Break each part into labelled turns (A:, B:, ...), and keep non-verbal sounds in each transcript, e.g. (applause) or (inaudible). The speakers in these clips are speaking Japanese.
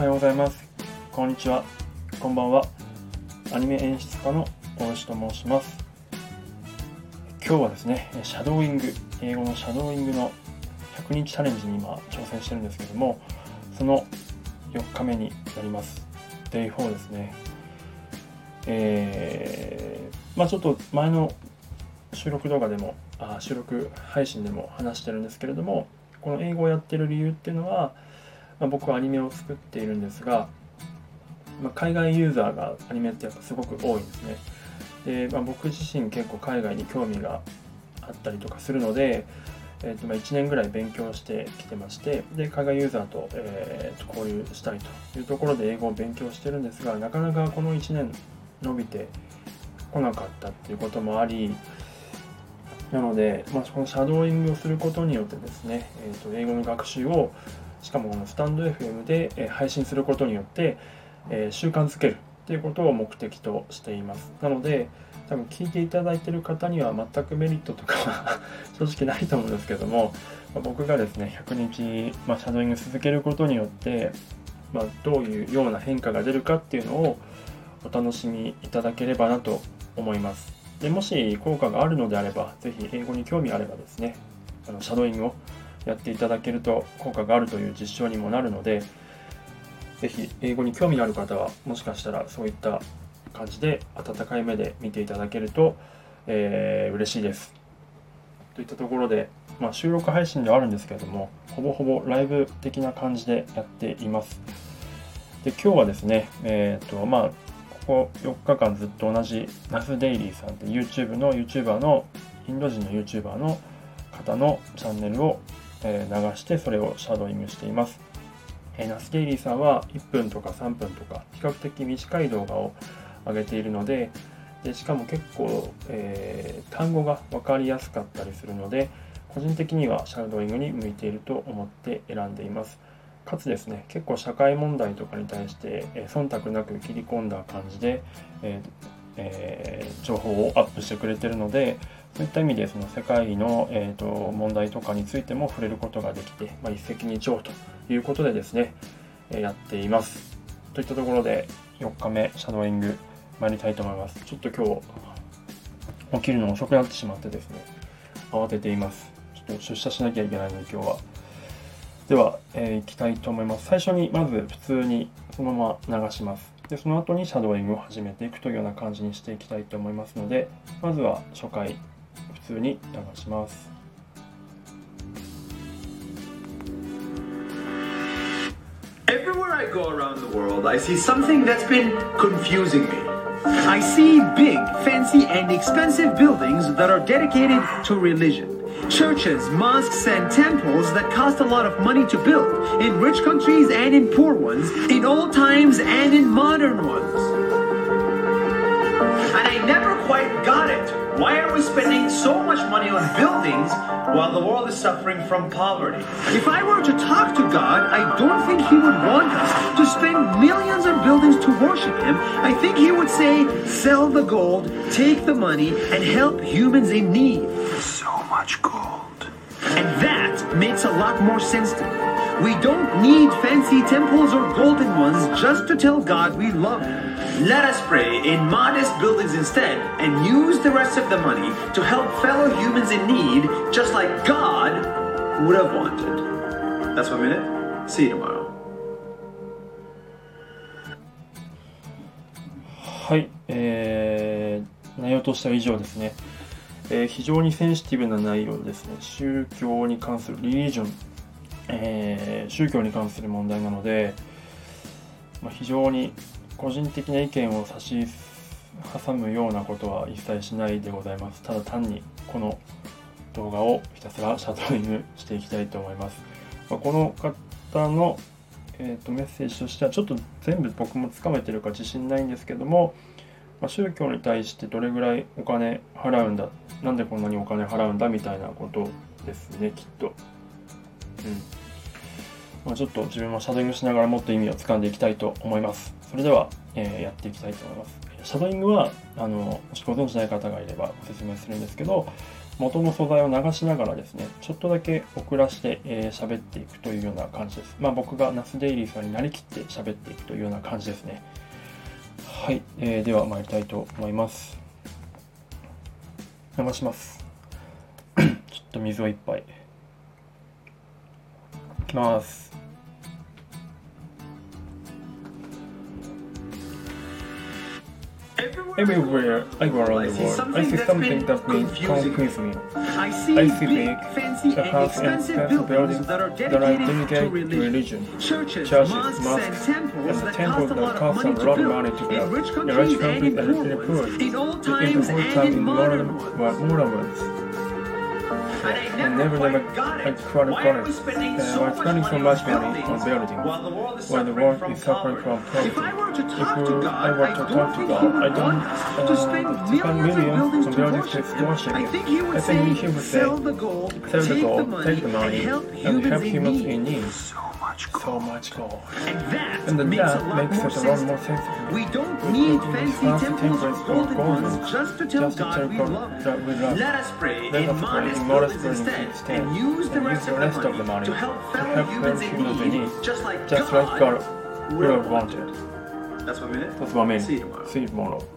A: はようございます。こんにちは。こんばんは。アニメ演出家の大石と申します。今日はですね、シャドーイング、英語のシャドーイングの100日チャレンジに今挑戦してるんですけども、その4日目になります。Day4 ですね。えー、まあちょっと前の収録動画でもあ収録配信でも話してるんですけれどもこの英語をやってる理由っていうのは、まあ、僕はアニメを作っているんですが、まあ、海外ユーザーがアニメってやっぱすごく多いんですね。で、まあ、僕自身結構海外に興味があったりとかするので、えーとまあ、1年ぐらい勉強してきてましてで海外ユーザーと,、えー、と交流したいというところで英語を勉強してるんですがなかなかこの1年伸びてこなかったっていうこともありなので、まあ、このシャドーイングをすることによってですね、えー、と英語の学習をしかもスタンド FM で配信することによって、え、習慣づけるっていうことを目的としています。なので多分聞いていただいている方には全くメリットとかは (laughs) 正直ないと思うんですけども、ま、僕がですね100日、まあ、シャドーイング続けることによって、まあ、どういうような変化が出るかっていうのをお楽しみいただければなと思います。でもし効果があるのであれば、ぜひ英語に興味あればですね、あのシャドーイングをやっていただけると効果があるという実証にもなるので、ぜひ英語に興味のある方は、もしかしたらそういった感じで温かい目で見ていただけると、えー、嬉しいです。といったところで、まあ、収録配信ではあるんですけれども、ほぼほぼライブ的な感じでやっています。で今日はですね、えーとまあ、こ4日間ずっと同じ Nas Daily さんって YouTube の YouTuber のインド人の YouTuber の方のチャンネルを、え流してそれをシャドーイングしています。え Nas Daily さんは1分とか3分とか比較的短い動画を上げているのででしかも結構、えー、単語が分かりやすかったりするので個人的にはシャドーイングに向いていると思って選んでいます。かつですね結構社会問題とかに対して、え忖度なく切り込んだ感じで、ええー、情報をアップしてくれてるのでそういった意味でその世界の、えーと、問題とかについても触れることができて、まあ、一石二鳥ということでですね、えやっています。といったところで4日目シャドーイング参りたいと思います。ちょっと今日起きるの遅くなってしまってですね慌てています。ちょっと出社しなきゃいけないので今日は。では、えー、いきたいと思います。最初にまず普通にそのまま流します。で、その後にシャドーイングを始めていくというような感じにしていきたいと思いますので、まずは初回、普通に流します。
B: Everywhere I go around the world, I see something that's been confusing me. I see big, fancy, and expensive buildings that are dedicated to religion. Churches, mosques, and temples that cost a lot of money to build, in rich countries and in poor ones, in old times and in modern ones. And I never quite got it. Why are we spending so much money on buildings while the world is suffering from poverty? If I were to talk to God, I don't think He would want us to spend millions on buildings to worship Him. I think He would say, sell the gold, take the money, and help humans in need. So much gold. And that makes a lot more sense to me. We don't need fancy temples or golden ones just to tell God we love Him. Let us pray in modest buildings instead and use the rest of the money to help fellow humans in need just like God would have wanted. That's one minute. See you tomorrow.
A: はい、えー、内容としては以上ですね。えー、非常にセンシティブな内容ですね。宗教に関するリリジョン、 えー、宗教に関する問題なので、まあ、非常に個人的な意見を差し挟むようなことは一切しないでございます。ただ単にこの動画をひたすらシャドーイングしていきたいと思います。まあ、この方の、えーと、メッセージとしてはちょっと全部僕もつかめてるか自信ないんですけども、まあ、宗教に対してどれぐらいお金払うんだなんでこんなにお金払うんだみたいなことですねきっと。うんまあ、ちょっと自分もシャドーイングしながらもっと意味をつかんでいきたいと思います。それでは、えー、やっていきたいと思います。シャドーイングはあのもしご存知ない方がいればご説明するんですけど、元の素材を流しながらですね、ちょっとだけ遅らして喋、えー、っていくというような感じです。まあ僕がナスデイリーさんになりきって喋っていくというような感じですね。はい、えー、では参りたいと思います。流します。(coughs) ちょっと水を一杯。cloth. Everywhere, I go around the world, I see something that will confuse me. I see big, fancy, and expensive buildings that are dedicated to religion. Churches, mosques, and temples that cost a lot of money to build. In rich countries and in poor, in old times and in modern ones. I never, never had quite a We're spending so much money on buildings while the world is suffering from poverty. If I were to talk to God, I don't think I don't uh, to spend millions on buildings with worship. I think he would say, sell the gold, sell the gold, take the money, and help humans in need. So much gold. And that, and makes, that a makes it a lot more sensitive. We don't need fancy temples or golden ones just to tell just God, to tell we, love God we love Let us pray Let in modest buildings instead, and use the rest, the rest of the money to help fellow humans in need, just like just God, like God would have wanted. That's one minute? That's one minute. See you tomorrow. See you tomorrow.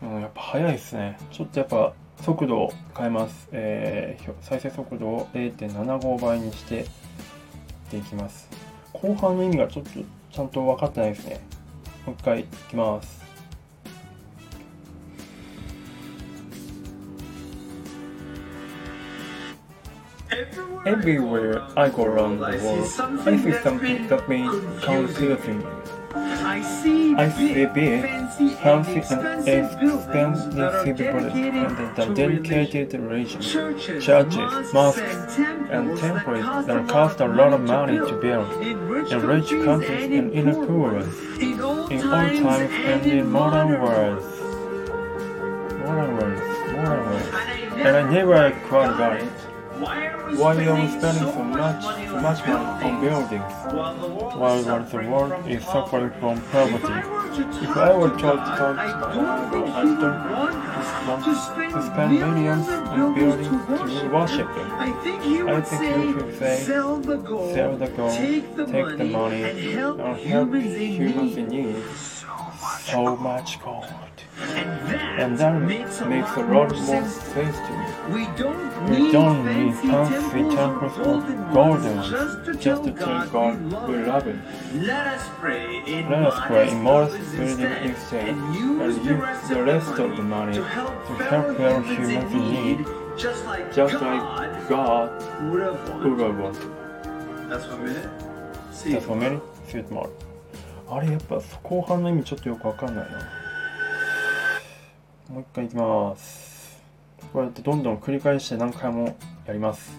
A: うん、やっぱ早いですね。ちょっとやっぱ速度を変えます、えー、再生速度を0.75倍にしてていきます。後半の意味がちょっとちゃんと分かってないですね。もう一回いきます。エブリウェアイゴールアウンセルティン I see big, fancy and expensive buildings that are dedicated religion, churches, mosques, and temples that cost a lot of money to build in rich countries and in the poor in all times and in modern worlds. Modern worlds, modern worlds. And I never quite got it. Why are we spending so much, much money on buildings while the world is suffering from poverty? If I were to talk to I don't want to spend millions on buildings to worship Him. I think you would say, sell the gold, take the money, and help humans in need. So much gold. And that makes, makes a lot more me. We don't need, we don't need fancy temples or golden just to tell God we love Him. Let us pray in Let us pray in modest building instead and use the rest of the money to help fellow humans in need, just like God, God would have wanted. That's one minute. That's one minute. See you tomorrow. あれやっぱ後半の意味ちょっとよくわかんないな。もう一回いきます。こうやってどんどん繰り返して何回もやります。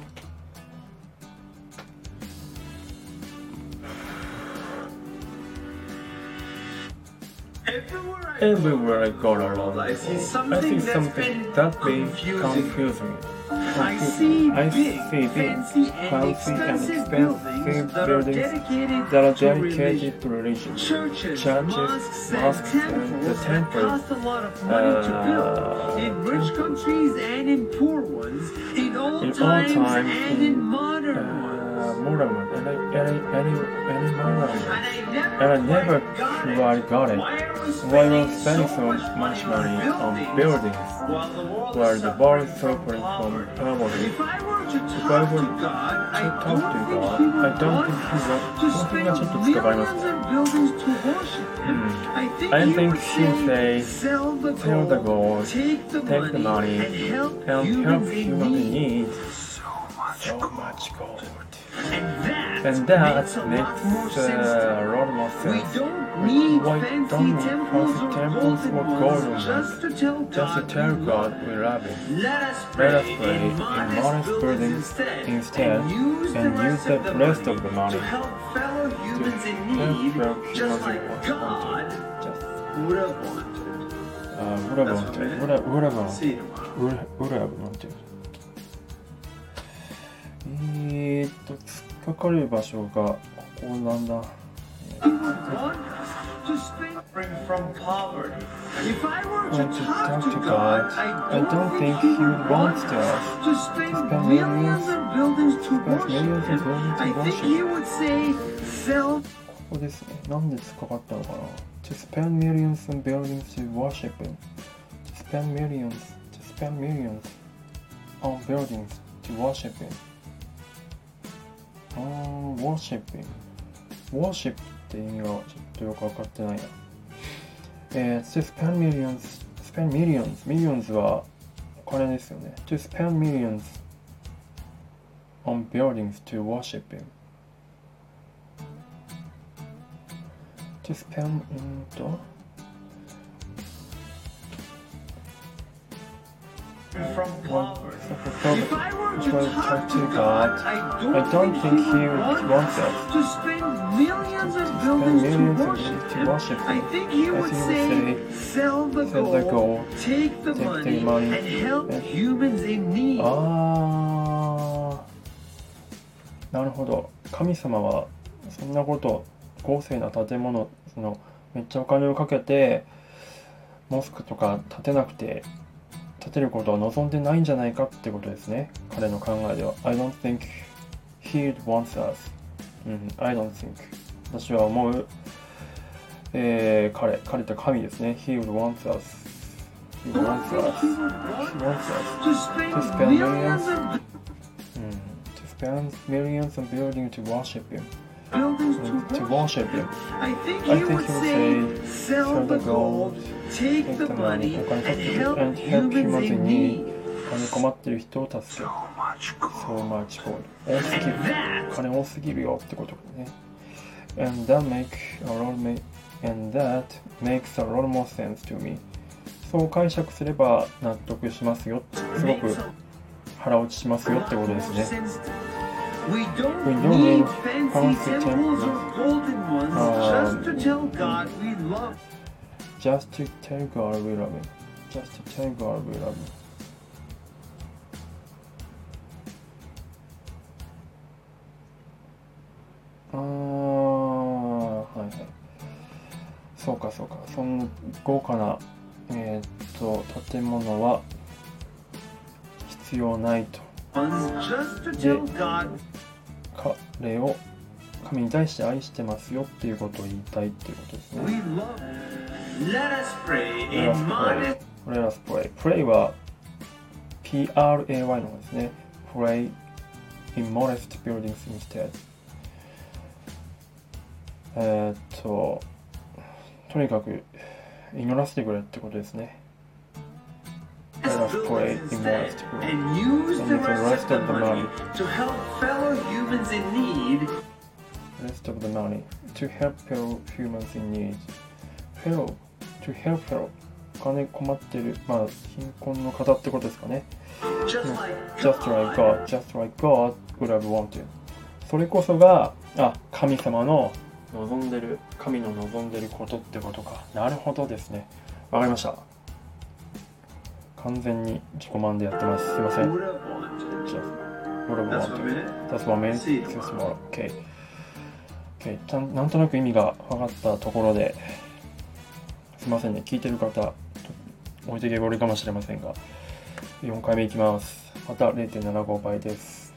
A: Everywhere I go around, I see something that may confuse me. I see big, fancy, and expensive buildings that are dedicated to religion. Churches, mosques, and the temples cost a lot of money to uh, build in rich countries and in poor ones, in all times and in modern ones modern one, and I, and I, and I, I modern one. And I never quite got it. Why was spending so much money on buildings where the bar is suffering from poverty? If I were to talk to God, I don't think he would spend millions of buildings to worship him. Hmm. I think he would say, sell the gold, take the money, and help humans in need. So much gold. And that makes a lot more sense. We don't need Why fancy don't temples or temples or golden just to tell God, just to tell God we love Him. Let us pray, Let us pray in modest buildings instead, and use the, rest, the of rest of the money to help fellow humans in need, just like God would have wanted. Uh, would have wanted. Would have wanted. Would have wanted. えー、っと、突っかかる場所がここなんだ。
B: to spend from poverty. If I were to
A: Want to
B: talk
A: talk
B: to
A: to
B: God,
A: God,
B: I
A: I
B: don't,
A: don't
B: think
A: think
B: He
A: He
B: would
A: would
B: want
A: want
B: us
A: us
B: to spend
A: spend
B: millions
A: millions-
B: of buildings to
A: spend
B: worship
A: millions of
B: Him.
A: buildings to
B: I think
A: worship
B: He would say, sell
A: ここですね。なんで突っかかったのかな ?To spend millions on buildings to worship him. To spend millions, to spend millions on buildings to worship him. あー、worship him. worship って意味がちょっとよくわかってないな。えー、to spend millions, spend millions, millions はお金ですよね。To spend millions on buildings to worship him. to spend うんと
B: from
A: so
B: If I were to talk to God, I don't,
A: think He would
B: want us to spend millions of
A: millions
B: to worship Him. I think He would say, sell the gold, take the money, and help humans in need.
A: あーなるほど神様はそんなこと豪勢な建物そのめっちゃお金をかけてモスクとか建てなくて建てることは望んでないんじゃないかってことですね彼の考えでは I don't think he wants us、うん、I don't think 私は思う、えー、彼彼って神ですね He would want us He wants us
B: He
A: wants
B: us to spend, millions
A: Mm, to spend millions on building to worship him. Mm,
B: to worship.
A: him.
B: I think
A: I
B: He
A: think
B: would
A: he would
B: say, sell the gold, take the money, and help humans in need.
A: 金困ってる人を助ける。
B: So much gold.
A: 多すぎる金多すぎるよってことね。And that make a lot ma- and that makes a lot more sense to me. そう解釈すれば納得しますよ。すごく腹落ちしますよってことですね。
B: We don't,
A: We don't
B: need fancy temples or golden ones
A: Um,
B: just to tell God we love.
A: Just to tell God we love him. Just to tell God we love him. あーはいはい。そうかそうか。そんな豪華な、えーっと、建物は必要ないと。
B: Ones
A: 彼を神に対して愛してますよっていうことを言いたいっていうことですね。
B: Let us pray
A: Let us
B: in
A: pray.
B: modest
A: Let us pray. Pray は PRAY の方ですね。Pray in modest buildings instead. えーっと、とにかく祈らせてくれってことですね。Pray in
B: instead
A: modest buildings.
B: and use
A: And
B: the
A: with the
B: rest of the money to help fellow humans in need.
A: rest of the money to help fellow humans in need. Fellow, to help fellow. お金困ってる、まあ、貧困の方ってことですかね。
B: Just like
A: God, just like God would have wanted. それこそが、あ、神様の望んでる、神の望んでることってことか。なるほどですね。わかりました。完全に自己満でやってます。すみません。なんとなく意味が分かったところですみませんね。聞いてる方置いてけぼりかもしれませんが4回目いきます。また0.75倍です。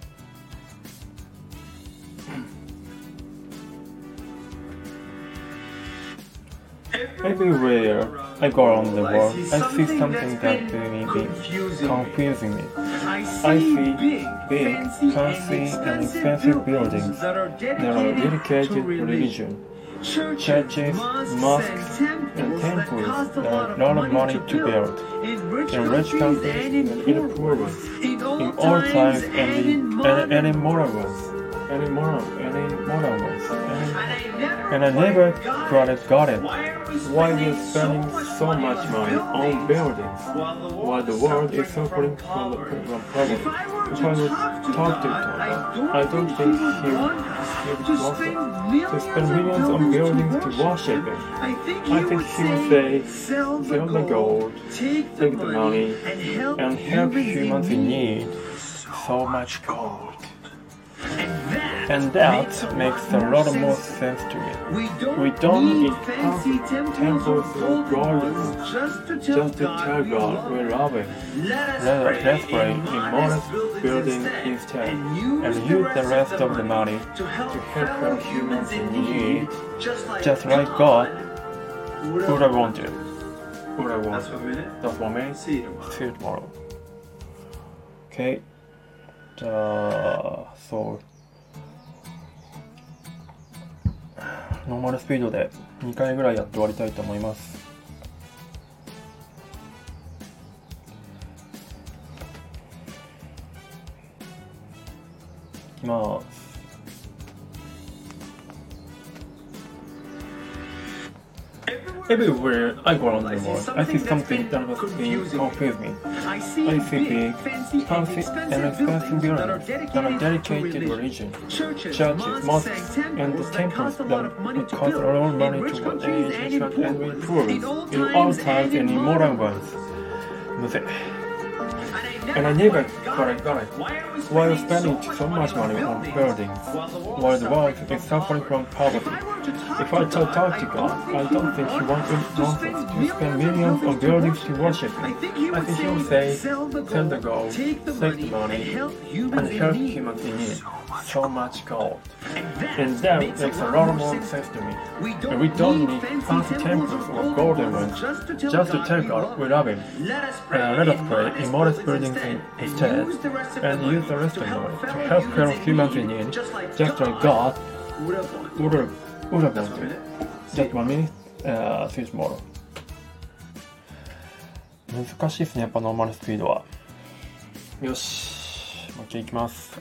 A: 今日は I go around the world. I see something that really be
B: confusing me. I see big, fancy, and expensive buildings that are dedicated to religion. Churches, mosques, and temples that are a lot of money to build. In rich countries and in poor ones, in all
A: times
B: and in,
A: and, and in moral ones, any in moral, any in moral ones and
B: I never got it.
A: Got it.
B: Why we
A: are
B: spending
A: so much money on buildings
B: while the world
A: is suffering from, from poverty? If I would
B: talk to
A: Tom,
B: I don't think he would want to spend millions on buildings to worship him. I think he would say, sell the gold, take the money, and help
A: humans in
B: need.
A: So much gold
B: and that
A: makes a lot more sense to me.
B: We don't need fancy temples or gardens just to tell God we love Him. Let us pray in modest buildings instead and use
A: the rest of the money
B: to help humans in need, just like
A: God
B: would
A: have wanted. What
B: I want.
A: That's for me.
B: See you tomorrow.
A: Okay. Uh, so. ノーマルスピードで2回ぐらいやって終わりたいと思います。いきます。Everywhere I go around the world, I see something that was being confused me.
B: I see,
A: big,
B: fancy,
A: fancy, and expensive buildings that are dedicated to religion.
B: Churches,
A: mosques, and the temples that cost a lot of money to age, and in poor, in all times and in modern ones. And I never got it. Why are spending so much money on buildings while the world is suffering from poverty? If I tell talk to God, I don't think He wants, to spend millions on buildings to worship Him. I think He will say, sell the gold, take the money, and help humans in need. So much gold. And that makes a lot more sense to me. And we don't need fancy temples or golden ones just to tell God we love Him. Uh, let us pray in modest buildings instead, and use the rest of the money to help fellow humans in need, just like God
B: would have wanted.
A: would have, would have
B: That's one
A: wanted.
B: minute.
A: Just one minute, uh, see you tomorrow. 難しいですね、やっぱノーマルスピードは。よし、もう一回いきます。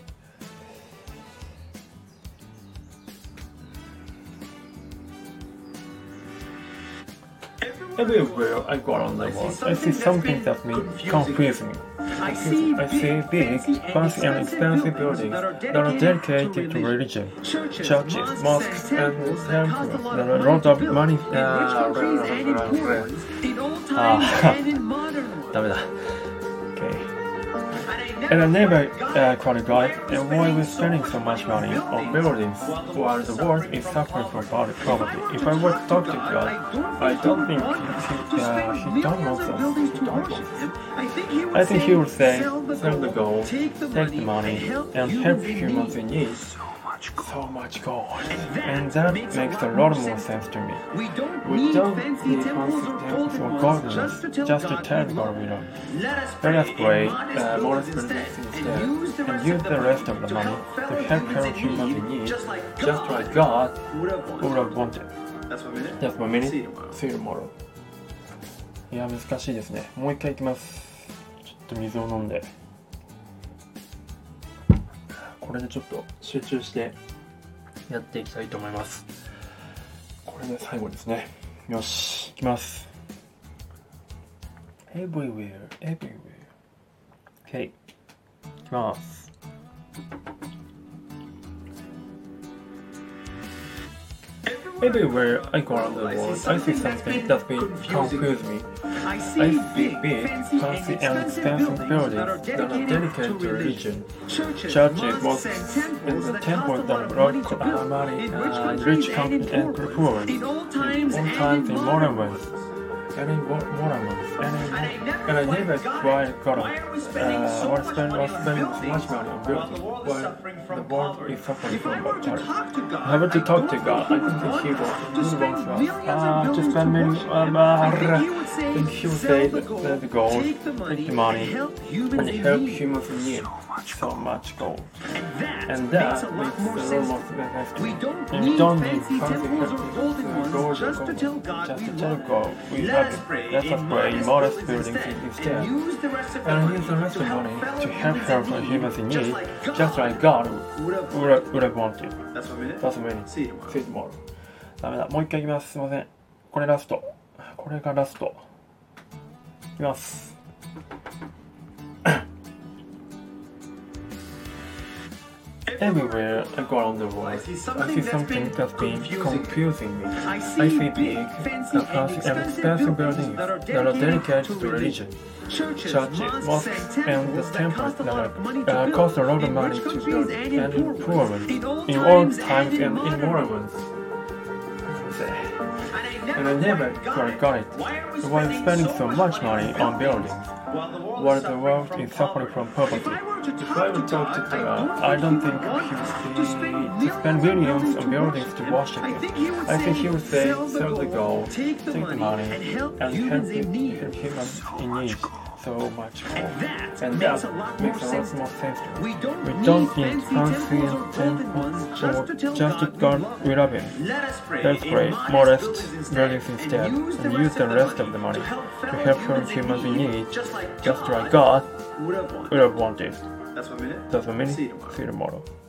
A: Everywhere I go around the world, I see something that me confuse me.
B: I see
A: big, fancy and expensive buildings that are dedicated to religion.
B: churches,
A: mosques, and temples that are a lot of money.
B: in rich countries
A: ah,
B: and in (laughs) And
A: I never uh, guy, and why are we spending so much money on buildings while the world is suffering from poverty? If I were to talk to God, I don't think he, uh, he don't want us. I think he would say, sell the gold, take the money, and help humans in need. So much gold. And that makes a lot more sense to me.
B: We don't need fancy temples or golden ones just to tell
A: just to
B: God
A: tell
B: we
A: God
B: love
A: we love.
B: Let us
A: pray, uh,
B: uh,
A: modest buildings instead,
B: and use the rest of
A: the
B: money to help fellow humans in need, just like God would have wanted. That's one minute. See you tomorrow.
A: いや、難しいですね。もう一回いきます。ちょっと水を飲んで。これでちょっと集中してやっていきたいと思います。これで最後ですね。よし、いきます。everywhere, everywhere. OK。いきます。Everywhere I go around the world, I see something that will confuse me.
B: I
A: I
B: see
A: see big, fancy and expensive buildings that are dedicated to religion. Churches, mosques, and the temples that brought a lot of money uh, in rich countries and poor ones.
B: In old times
A: all
B: and
A: times
B: in modern
A: modern I more, more a month. Any, and I knew that's why I got it. Uh, I I spend much money on building. Why the world is suffering from
B: that part.
A: I haven't to talk to God. I think He was wrong for us. Ah, to spend millions. Um, uh, think He would say, there's the gold,
B: take the money, and help humans in need.
A: Need. So much gold.
B: And that,
A: And
B: makes
A: that makes
B: more
A: a lot more sense.
B: We don't need
A: we don't need
B: fancy temples or golden ones
A: golden
B: just to tell God
A: Just
B: we love
A: God we
B: Let
A: love
B: us
A: Him.
B: pray
A: Let us pray in
B: modest buildings instead, and use the rest of
A: And
B: money to help fellow
A: to help
B: in
A: humans in
B: need, just like
A: God
B: would have
A: would have, have wanted.
B: That's one minute.
A: That's many.
B: See you tomorrow.
A: See you tomorrow. ダメだ。もう一回いきます。すいません。これラスト。これがラスト。いきます。Everywhere I go around the world, I see something that's been confusing me. I see big, fancy and expensive buildings that are dedicated to religion. Churches, mosques, and the temples that are, uh, cost a lot of money to build, and poor ones, in old times and in modern ones. And I never quite got it. Why are we spending so much money on buildings? While the world is suffering from poverty. If I would talk to the, I don't think he would say to spend millions on buildings to him. I think he would say, sell the gold, take the money, and help, help humans in need so much more. And that, and makes, a lot makes a lot more sense to us. We don't, we don't need fancy and temples just to God we love Him. Let us pray, Let's pray modest buildings instead and use the rest of the money to help humans in need, just like God would have wanted. That's what minute. That's what minute. See you tomorrow. See you tomorrow.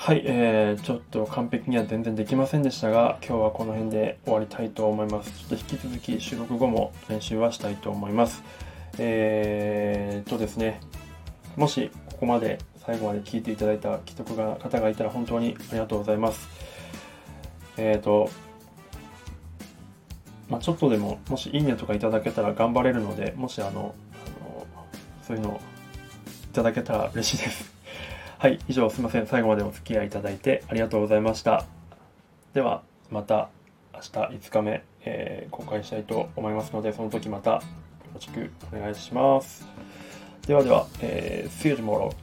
A: はい、えー、ちょっと完璧には全然できませんでしたが、今日はこの辺で終わりたいと思います。ちょっと引き続き収録後も練習はしたいと思います。えーとですね、もしここまで最後まで聞いていただいた既得が方がいたら本当にありがとうございます。えーと、まあ、ちょっとでも、もしいいねとかいただけたら頑張れるので、もしあの、あのそういうのいただけたら嬉しいです。はい、以上すいません。最後までお付き合いいただいてありがとうございました。では、また明日5日目、えー、公開したいと思いますので、その時またよろしくお願いします。ではでは、えー、See you tomorrow.